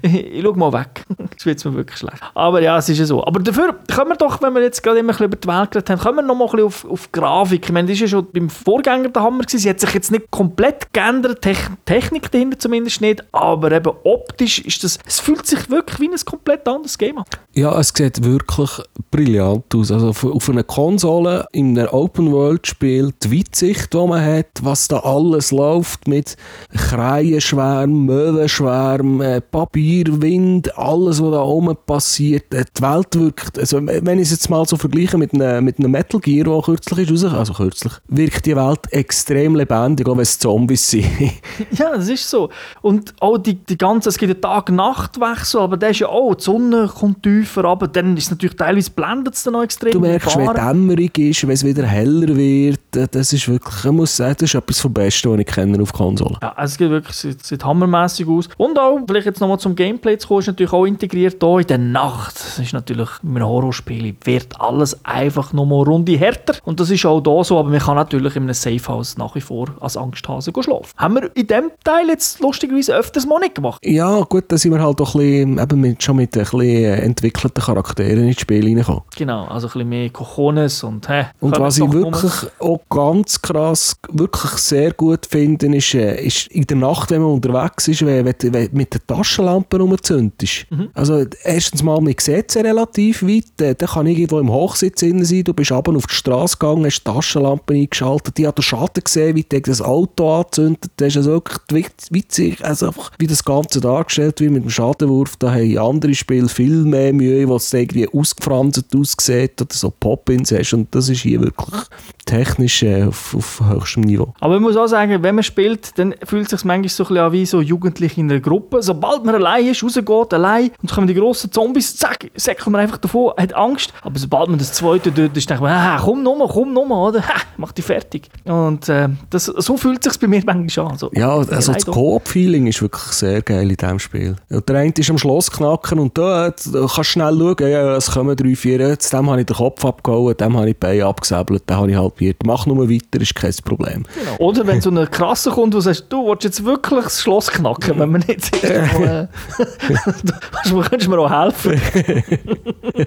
ich- ich schau mal weg. Jetzt wird mir wirklich schlecht. Aber ja, es ist ja so. Aber dafür können wir doch, wenn wir jetzt gerade immer ein bisschen über die Welt geredet haben, kommen wir noch mal ein bisschen auf, auf Grafik. Ich meine, das ist ja schon beim Vorgänger der Hammer gewesen. Sie hat sich jetzt nicht komplett geändert, Techn Technik dahinter zumindest nicht, aber eben optisch ist das, es fühlt sich wirklich wie ein komplett anderes Game an. Ja, es sieht wirklich brillant aus. Also auf, auf einer Konsole, in einem Open-World-Spiel, die Weitsicht, die man hat, was da alles läuft mit Kreienschwärmen, Möwenschwärmen, äh, Papier, Wind, alles, was da oben passiert. Äh, die Welt wirkt, also wenn ich es jetzt mal so vergleiche mit einem, mit einem Metal Gear, der kürzlich ist, also kürzlich, wirkt die Welt extrem lebendig, auch wenn es Zombies sind. ja, das ist so. Und auch die, die ganze, es gibt einen Tag-Nacht-Wechsel, aber der ist ja auch, die Sonne kommt tiefer, aber dann ist es natürlich teilweise blendet es dann noch extrem. Du merkst, wenn Dämmerung ist, wenn es wieder heller wird, äh, das ist wirklich, ich muss sagen, das ist etwas vom Besten, was ich kenne auf Konsolen. Ja, also es geht wirklich, sieht, sieht hammermäßig aus. Und auch, vielleicht jetzt nochmal zum Gameplay zu kommen, ist natürlich auch integriert hier in der Nacht. Das ist natürlich, mit einem Horrorspiel wird alles einfach nochmal eine Runde härter. Und das ist auch da so, aber man kann natürlich in einem Safehouse nach wie vor als Angsthase schlafen. Haben wir in dem Teil jetzt lustigerweise öfters mal nicht gemacht. Ja, gut, da sind wir halt auch ein bisschen, eben mit, schon mit ein bisschen entwickelten Charakteren ins Spiel reingekommen. Genau, also ein bisschen mehr Cojones und hä. Und was ich wirklich auch ganz krass, wirklich sehr gut finde, ist, äh, ist in der Nacht, wenn man unterwegs ist, wenn, wenn, wenn mit der Taschenlampe rumzündest. Mhm. Also erstens mal, man sieht sie relativ weit, äh, dann kann irgendwo im Hochsitz sein, du bist aber auf die Straße gegangen, hast die Taschenlampe eingeschaltet, die hat den Schaden gesehen, wie das Auto anzündet, das ist also wirklich witzig, also einfach, wie das Ganze dargestellt wird mit dem Schadenwurf, da haben andere Spiele viel mehr Mühe, was irgendwie ausgefranst aussieht oder so Pop-Ins hast. Und das ist hier wirklich technisch äh, auf, auf höchstem Niveau. Aber ich muss auch sagen, wenn man spielt, dann fühlt es sich manchmal so ein bisschen an wie so Jugendliche in einer Gruppe. Sobald man allein ist, rausgeht, allein, und kommen die grossen Zombies, zack, säckeln man einfach davon, hat Angst. Aber sobald man das zweite tut, ist, denkt man, ah, komm nochmal, komm nochmal, oder? Ha, mach dich fertig. Und äh, das, so fühlt es sich bei mir manchmal an. So, ja, also das Coop-Feeling ist wirklich sehr geil in diesem Spiel. Der eine ist am Schloss knacken und da, da kannst du schnell schauen, ja, es kommen drei, vier, jetzt dem habe ich den Kopf abgehauen, dem habe ich die Beine abgesäbelt, den habe ich halbiert. Mach nur weiter, ist kein Problem. Genau. Oder wenn so eine Krasse kommt, wo du sagst, du willst jetzt wirklich das Schloss knacken, wenn man nicht irgendwo, äh, du könntest mir auch helfen.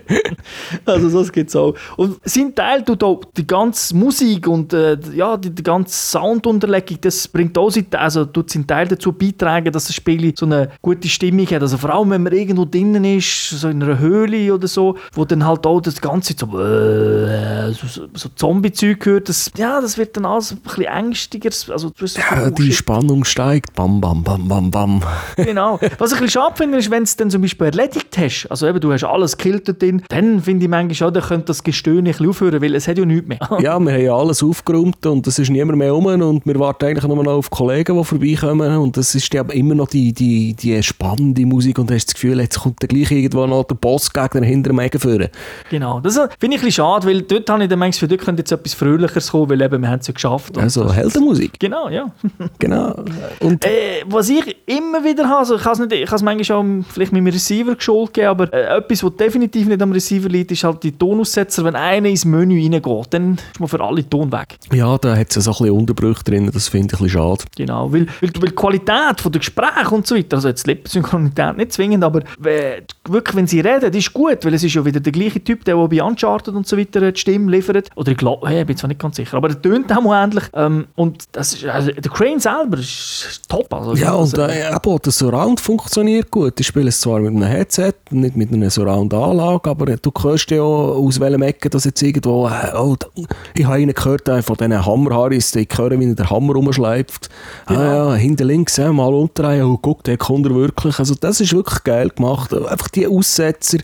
also das gibt es auch. Und sein Teil tut auch die ganze Musik und äh, ja, die, die ganze Soundunterlegung, das bringt auch sein, also tut seinen Teil dazu beitragen, dass das Spiel so eine gute Stimmung hat. Also vor allem, wenn man irgendwo drinnen ist, so in einer Höhle oder so, wo dann halt auch das Ganze so, äh, so, so Zombie-Zeug hört, das, ja, das wird dann alles ein bisschen ängstiger. Also, so ja, die Spannung steigt, bam, bam, bam, bam, bam. genau. Was ich ein bisschen schade finde, ist, wenn du es dann zum Beispiel erledigt hast, also eben, du hast alles gekillt drin, dann finde ich manchmal schon, da könnte das Gestöhn ein bisschen aufhören, weil es hat ja nichts mehr. ja, wir haben ja alles aufgeräumt und es ist niemand mehr um und wir warten eigentlich nur noch auf Kollegen, die vorbeikommen und das ist ja immer noch die, die, die spannende Musik und du hast das Gefühl, jetzt kommt der gleich irgendwo noch der Bossgegner hinter dem Egen führen. Genau, das finde ich ein bisschen schade, weil dort habe ich dann manchmal dort könnte jetzt etwas Fröhlicheres kommen, weil eben, wir haben es ja geschafft. Also Heldenmusik. Genau, ja. genau. Und äh, was ich immer wieder habe, also ich habe es manchmal auch vielleicht mit dem Receiver geschult gegeben, aber äh, etwas, was definitiv nicht am Receiver liegt, ist halt die Tonaussetzer. Wenn einer ins Menü reingeht, dann ist man für alle Ton weg. Ja, da hat es so ein bisschen Unterbrüche drin, das finde ich ein bisschen schade. Genau, weil, weil, weil die Qualität der Gespräche und so weiter, also jetzt Lippensynchronität nicht zwingend, aber wirklich, wenn sie reden, ist gut, weil es ist ja wieder der gleiche Typ, der, der bei Uncharted und so weiter die Stimme liefert. Oder ich glaube, hey, bin zwar nicht ganz sicher, aber er tönt auch ähnlich. Ähm, und das ist, also, der Crane selber ist top. Also, ja, und äh, eben, der Surround funktioniert gut. Ich spiele es zwar mit einem Headset, nicht mit einer Surround-Anlage, aber du hörst ja aus welchem Ecke das jetzt irgendwo, äh, oh, ich habe einen gehört äh, von diesen Hammerharris, ich höre, wie der Hammer rumschleift. Genau. Ah, ja, hinter links, äh, mal unterdrehen, oh, guck, der kommt er wirklich. Also das ist wirklich geil gemacht. Einfach die Aussetzer,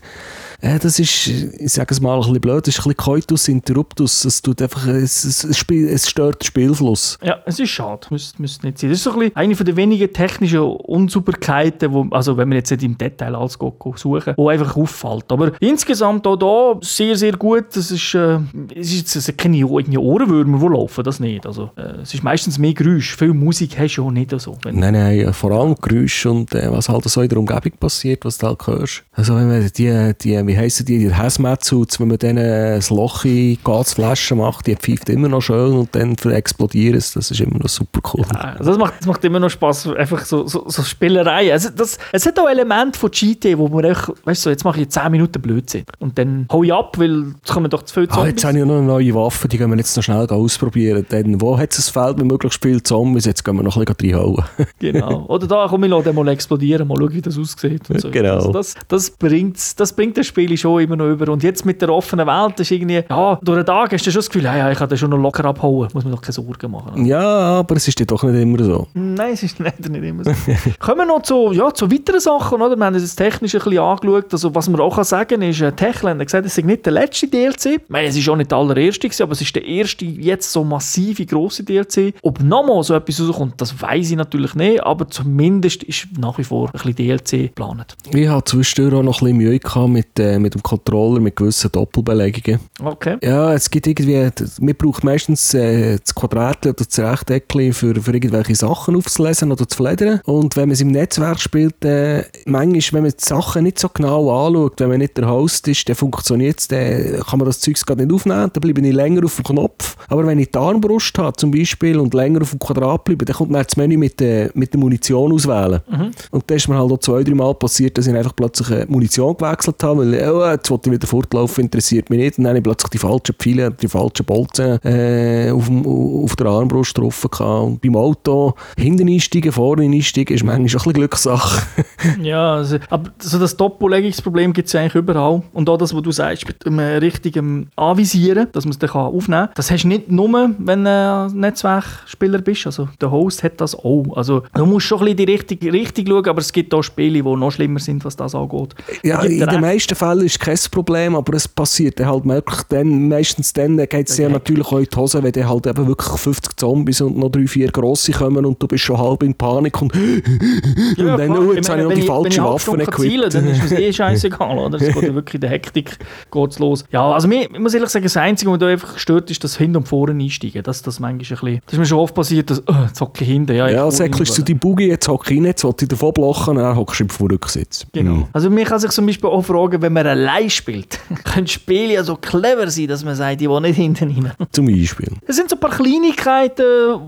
ja, das ist, ich sage es mal ein bisschen blöd, das ist ein bisschen Coitus Interruptus. Es, tut einfach, es, es, es stört den Spielfluss. Ja, es ist schade, müsste, müsste nicht sein. Das ist so ein bisschen eine der wenigen technischen Unsauberkeiten, wo, also wenn wir jetzt nicht im Detail alles suchen, wo einfach auffällt. Aber insgesamt auch da sehr, sehr gut. Das ist, äh, es ist jetzt keine Ohrenwürmer, die laufen, das nicht. Also, äh, es ist meistens mehr Geräusch. Viel Musik hast du auch nicht so. Nein, nein, vor allem Geräusch und äh, was halt so in der Umgebung passiert, was du halt hörst. Also wenn man die, die wie heissen die, die Hazmat-Suits, wenn man denen ein Loch in Gasflaschen macht, die pfeift immer noch schön und dann explodieren es, das ist immer noch super cool. Ja, also das, macht, das macht immer noch Spaß, einfach so, so, so Spielerei. Also das, es hat auch Elemente von GT, wo man echt, weißt du, jetzt mache ich 10 Minuten Blödsinn und dann hau ich ab, weil es kommen doch zu viel Zombies. Ah, jetzt habe ich noch eine neue Waffe, die gehen wir jetzt noch schnell ausprobieren. Dann, wo hat es ein Feld mit möglichst viel Zombies, jetzt gehen wir noch ein bisschen reinhauen. genau. Oder da, komm, ich lasse mal explodieren, mal schauen, wie das aussieht. Und so. Genau. Also das, das, bringt, das bringt das Spiel schon immer noch über. Und jetzt mit der offenen Welt ist irgendwie, ja, durch den Tag hast du schon das Gefühl, ja, ja ich kann das schon noch locker abhauen, muss mir doch keine Sorgen machen. Ja, aber es ist ja doch nicht immer so. Nein, es ist leider nicht immer so. Kommen wir noch zu, ja, zu weiteren Sachen, oder? Wir haben das technisch ein bisschen angeschaut. Also, was man auch kann sagen kann, ist, äh, Techland hat gesagt, es ist nicht der letzte DLC. Ich meine, es ist auch nicht der allererste, aber es ist der erste jetzt so massive, grosse DLC. Ob nochmal so etwas rauskommt, das weiß ich natürlich nicht, aber zumindest ist nach wie vor ein bisschen DLC geplant. Ich hatte zwischendurch auch noch ein bisschen Mühe gehabt mit, äh, mit dem Controller, mit gewissen Doppelbelegungen. Okay. Ja, es gibt irgendwie, man braucht meistens äh, das Quadrat oder das Rechteckchen für, für irgendwelche Sachen aufzulesen oder zu fledern. Und wenn man es im Netzwerk spielt, äh, manchmal, wenn man die Sachen nicht so genau anschaut, wenn man nicht der Host ist, dann funktioniert es, dann kann man das Zeug gar nicht aufnehmen, dann bleibe ich länger auf dem Knopf. Aber wenn ich die Armbrust habe zum Beispiel und länger auf dem Quadrat bleibe, dann kommt man das Menü mit, der, mit der Munition auswählen. Mhm. Und das ist mir halt auch zwei, drei Mal passiert, dass ich einfach plötzlich eine Munition gewechselt habe, weil oh, jetzt wollte ich wieder fortlaufen, interessiert mich nicht. Und dann habe ich plötzlich die falschen Pfeile, die falschen Bolzen äh, auf, dem, auf der Armbrust gehabt. Und beim Auto hinten einsteigen, vorne einsteigen, ist manchmal ein bisschen Glückssache. ja, also, aber so das Doppellegungsproblem gibt es eigentlich überall. Und auch das, was du sagst, mit dem richtigen Anvisieren, dass man es dann aufnehmen kann, das hast du nicht nur, wenn du ein Netzwerkspieler bist. Also der Host hat das auch. Also du musst schon ein bisschen die richtige Richtung schauen, aber es gibt auch Spiele, die noch schlimmer sind, was das angeht. Ja, in den meisten Fällen ist kein Problem, aber es passiert halt wirklich dann, meistens dann geht es ja natürlich auch in die Hose, wenn dann halt eben wirklich 50 Zombies und noch drei, vier grosse kommen und du bist schon halb in Panik und, ja, und dann, oh, jetzt habe ich noch die falsche Waffe nicht zielen, dann ist es eh scheißegal, oder? Es geht ja wirklich in der Hektik geht's los. Ja, also mir, ich muss ehrlich sagen, das Einzige, was da einfach stört, ist das Hin- und Vorne einsteigen. Das, das manchmal ein bisschen, das ist mir schon oft passiert, dass, oh, jetzt hocke ich hinten. Ja, ja säckelst du die Boogie, jetzt hocke ich nicht, jetzt wollte ich davon blocken, dann hockst du im Rücksitz. Genau. Also mir kann sich zum Beispiel auch fragen, wenn man allein spielt, können Spiele ja so clever sein, dass man sagt, die wollen nicht hinten rein. Zum Beispiel. Es sind so ein paar Kleinigkeiten,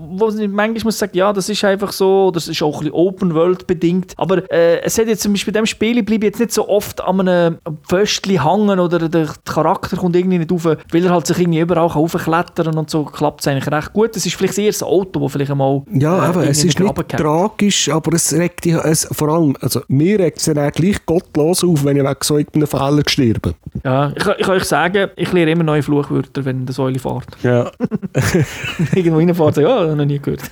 wo man manchmal muss sagen, ja, das ist einfach so, oder es ist auch ein bisschen Open-World bedingt. Aber äh, es hat jetzt zum Beispiel bei diesem Spiel bleibe jetzt nicht so oft an einem Pföstchen hängen oder der Charakter kommt irgendwie nicht rauf, weil er halt sich irgendwie überall aufklettern und so klappt es eigentlich recht gut. Es ist vielleicht eher das Auto, das vielleicht einmal Ja, äh, aber es ist nicht kennt. tragisch, aber es regt dich, es, vor allem, also mir regt es dann gleich gottlos auf, wenn ich wegen so einem Fehler gestorben Ja, ich, ich kann euch sagen, ich lerne immer neue Fluchwörter, wenn der Säule fährt. Ja. Irgendwo reinfährt, ja, noch nie gehört.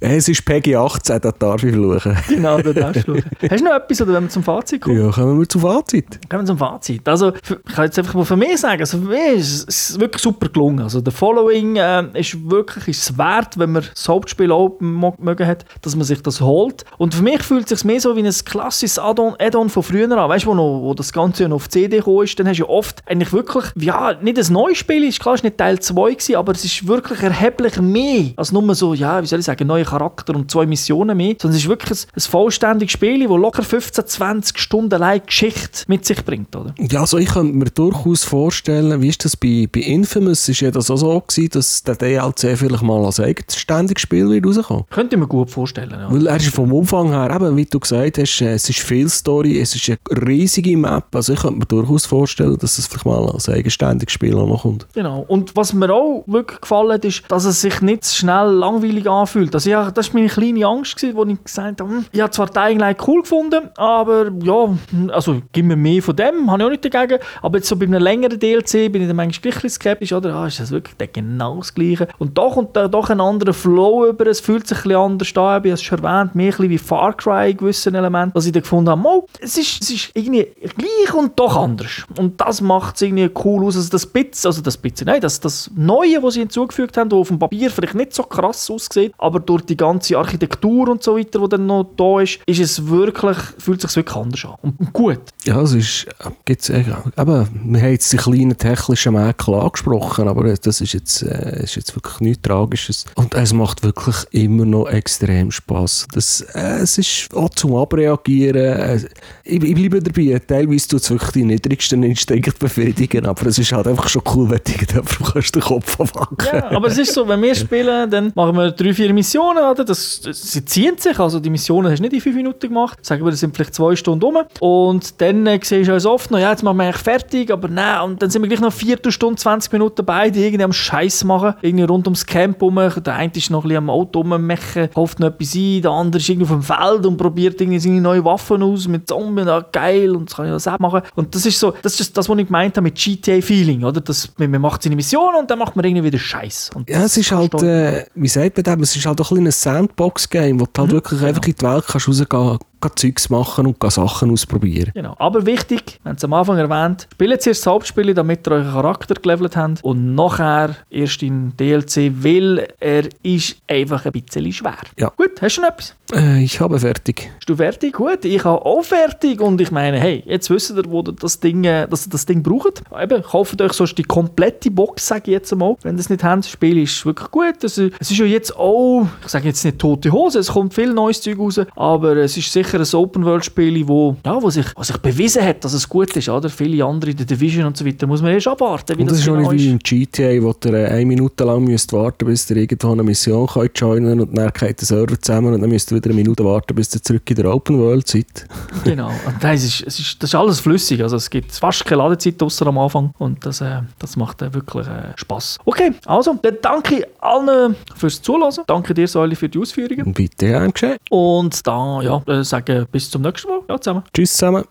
es ist Peggy 18, da darf ich fluchen. genau, da darfst du fluchen. Hast du noch etwas, oder wenn wir zum Fazit kommen? Ja, kommen wir zum Fazit. Kommen wir zum Fazit. Also, ich kann jetzt einfach mal von mir sagen, also für mich ist es wirklich super gelungen. Also, der Following äh, ist wirklich ist wert, wenn man das Hauptspiel auch mögen hat, dass man sich das holt. Und für mich fühlt es sich mehr so wie ein klassisches Add-on Add von früher an. Weißt du, wo, noch, wo das Ganze noch auf CD gekommen ist, dann hast du ja oft eigentlich wirklich, ja, nicht ein neues Spiel, ist klar, es war nicht Teil 2 gewesen, aber es ist wirklich erheblich mehr als nur so, ja, wie soll ich sagen, neuer Charakter und zwei Missionen mehr, sondern es ist wirklich ein, ein vollständiges Spiel, das locker 15, 20 Stunden allein Geschichte mit sich bringt, oder? Ja, also ich könnte mir durchaus vorstellen, wie ist das bei, bei Infamous, ist ja das auch so gewesen, dass der DLC vielleicht mal als eigenständiges Spiel wird rauskommen. Könnte ich mir gut vorstellen, ja. Weil er ist vom Umfang her, eben, wie du gesagt hast, äh, es ist viel Story, es ist eine riesige Map, also ich könnte mir durchaus vorstellen, dass es vielleicht mal als eigenständiges Spiel auch noch kommt. Genau, und was mir auch wirklich gefallen hat, ist, dass es sich nicht schnell langweilig anfühlt. Also ja, das war meine kleine Angst, gewesen, wo ich gesagt habe, hm, ich habe zwar die eigentlich cool gefunden, aber ja, also gib mir mehr von dem, habe ich auch nicht dagegen, aber jetzt so bei einem längeren DLC bin ich dann manchmal gleich skeptisch, oder? Ah, ist das wirklich genau das Gleiche? Und da kommt da doch ein anderer Flow über, es fühlt sich ein bisschen anders an, ich habe es schon erwähnt, mehr ein bisschen wie Far Cry in gewissen Elementen, was ich dann gefunden habe, oh, es, ist, es ist irgendwie gleich und doch anders. Und das macht es irgendwie cool aus, also das Bitz, also das Bitz, nein, das, das Neue, was sie hinzugefügt haben, das auf dem Papier vielleicht nicht so krass aussieht, aber durch die ganze Architektur und so weiter, die dann noch da ist, ist es wirklich, fühlt es sich wirklich anders an. Und, gut. Ja, es ist, gibt's, eben, wir haben jetzt die kleinen technischen Mäkel angesprochen, aber das ist jetzt, äh, ist jetzt wirklich nichts Tragisches. Und es macht wirklich immer noch extrem Spass. Das, äh, es ist auch zum Abreagieren. Äh, ich, ich bleibe dabei, teilweise tut es wirklich die niedrigsten Instinkte befriedigen, aber es ist halt einfach schon cool, wenn du kannst den Kopf abwacken. Ja, aber es ist so, wenn wir spielen, dann machen wir drei, vier Missionen, oder? Das, das, sie ziehen sich, also die Missionen hast du nicht in fünf Minuten gemacht, sagen wir, das sind vielleicht zwei Stunden um und dann äh, siehst du uns oft noch, ja, jetzt machen wir eigentlich fertig, aber nein, und dann sind wir gleich noch eine Viertelstunde, 20 Minuten beide irgendwie am Scheiß machen, irgendwie rund ums Camp rum, der eine ist noch ein bisschen am Auto rummachen, hofft noch etwas ein, der andere ist irgendwie auf dem Feld und probiert irgendwie seine neue Waffen aus mit Zombies, ah, geil, und das kann ich das auch machen. Und das ist so, das ist das, was ich gemeint habe mit GTA-Feeling, oder? Das, man macht seine Mission und dann macht man irgendwie wieder Scheiß. Ja, es ist halt, äh, wie sagt man das, es ist halt auch ein, ein Sandbox-Game, wo du halt mhm, wirklich genau. einfach in die Welt kannst rausgehen Zeugs machen und Sachen ausprobieren. Genau. Aber wichtig, wir haben es am Anfang erwähnt, spielt zuerst das Hauptspiel, damit ihr euren Charakter gelevelt habt und nachher erst in DLC, weil er ist einfach ein bisschen schwer. Ja. Gut, hast du noch etwas? Äh, ich habe fertig. Bist du fertig? Gut, ich habe auch fertig und ich meine, hey, jetzt wisst ihr, wo ihr das Ding, äh, dass ihr das Ding braucht. Eben, kauft euch sonst die komplette Box, sage ich jetzt einmal. Wenn ihr es nicht habt, das Spiel ist wirklich gut. Es, es ist ja jetzt auch, ich sage jetzt nicht tote Hose, es kommt viel neues Zeug raus, aber es ist sicher sicher ein Open-World-Spiel, wo, ja, wo, sich, wo sich bewiesen hat, dass es gut ist. Oder? Viele andere, in der Division und so weiter, muss man erst abwarten, wie und das, das ist genau nicht wie im GTA, wo ihr eine Minute lang müsst warten bis ihr irgendwo eine Mission könnt joinen und dann geht der Server zusammen und dann müsst ihr wieder eine Minute warten, bis ihr zurück in der Open-World seid. genau. Und das ist, es ist, das ist alles flüssig. Also es gibt fast keine Ladezeit außer am Anfang und das, äh, das macht äh, wirklich äh, Spaß. Okay, also dann danke allen fürs Zuhören. Danke dir, Säule, für die Ausführungen. Bitte, gern geschehen. Und dann, ja, äh, sagen bis zum nächsten Mal. Ja, zusammen. Tschüss zusammen.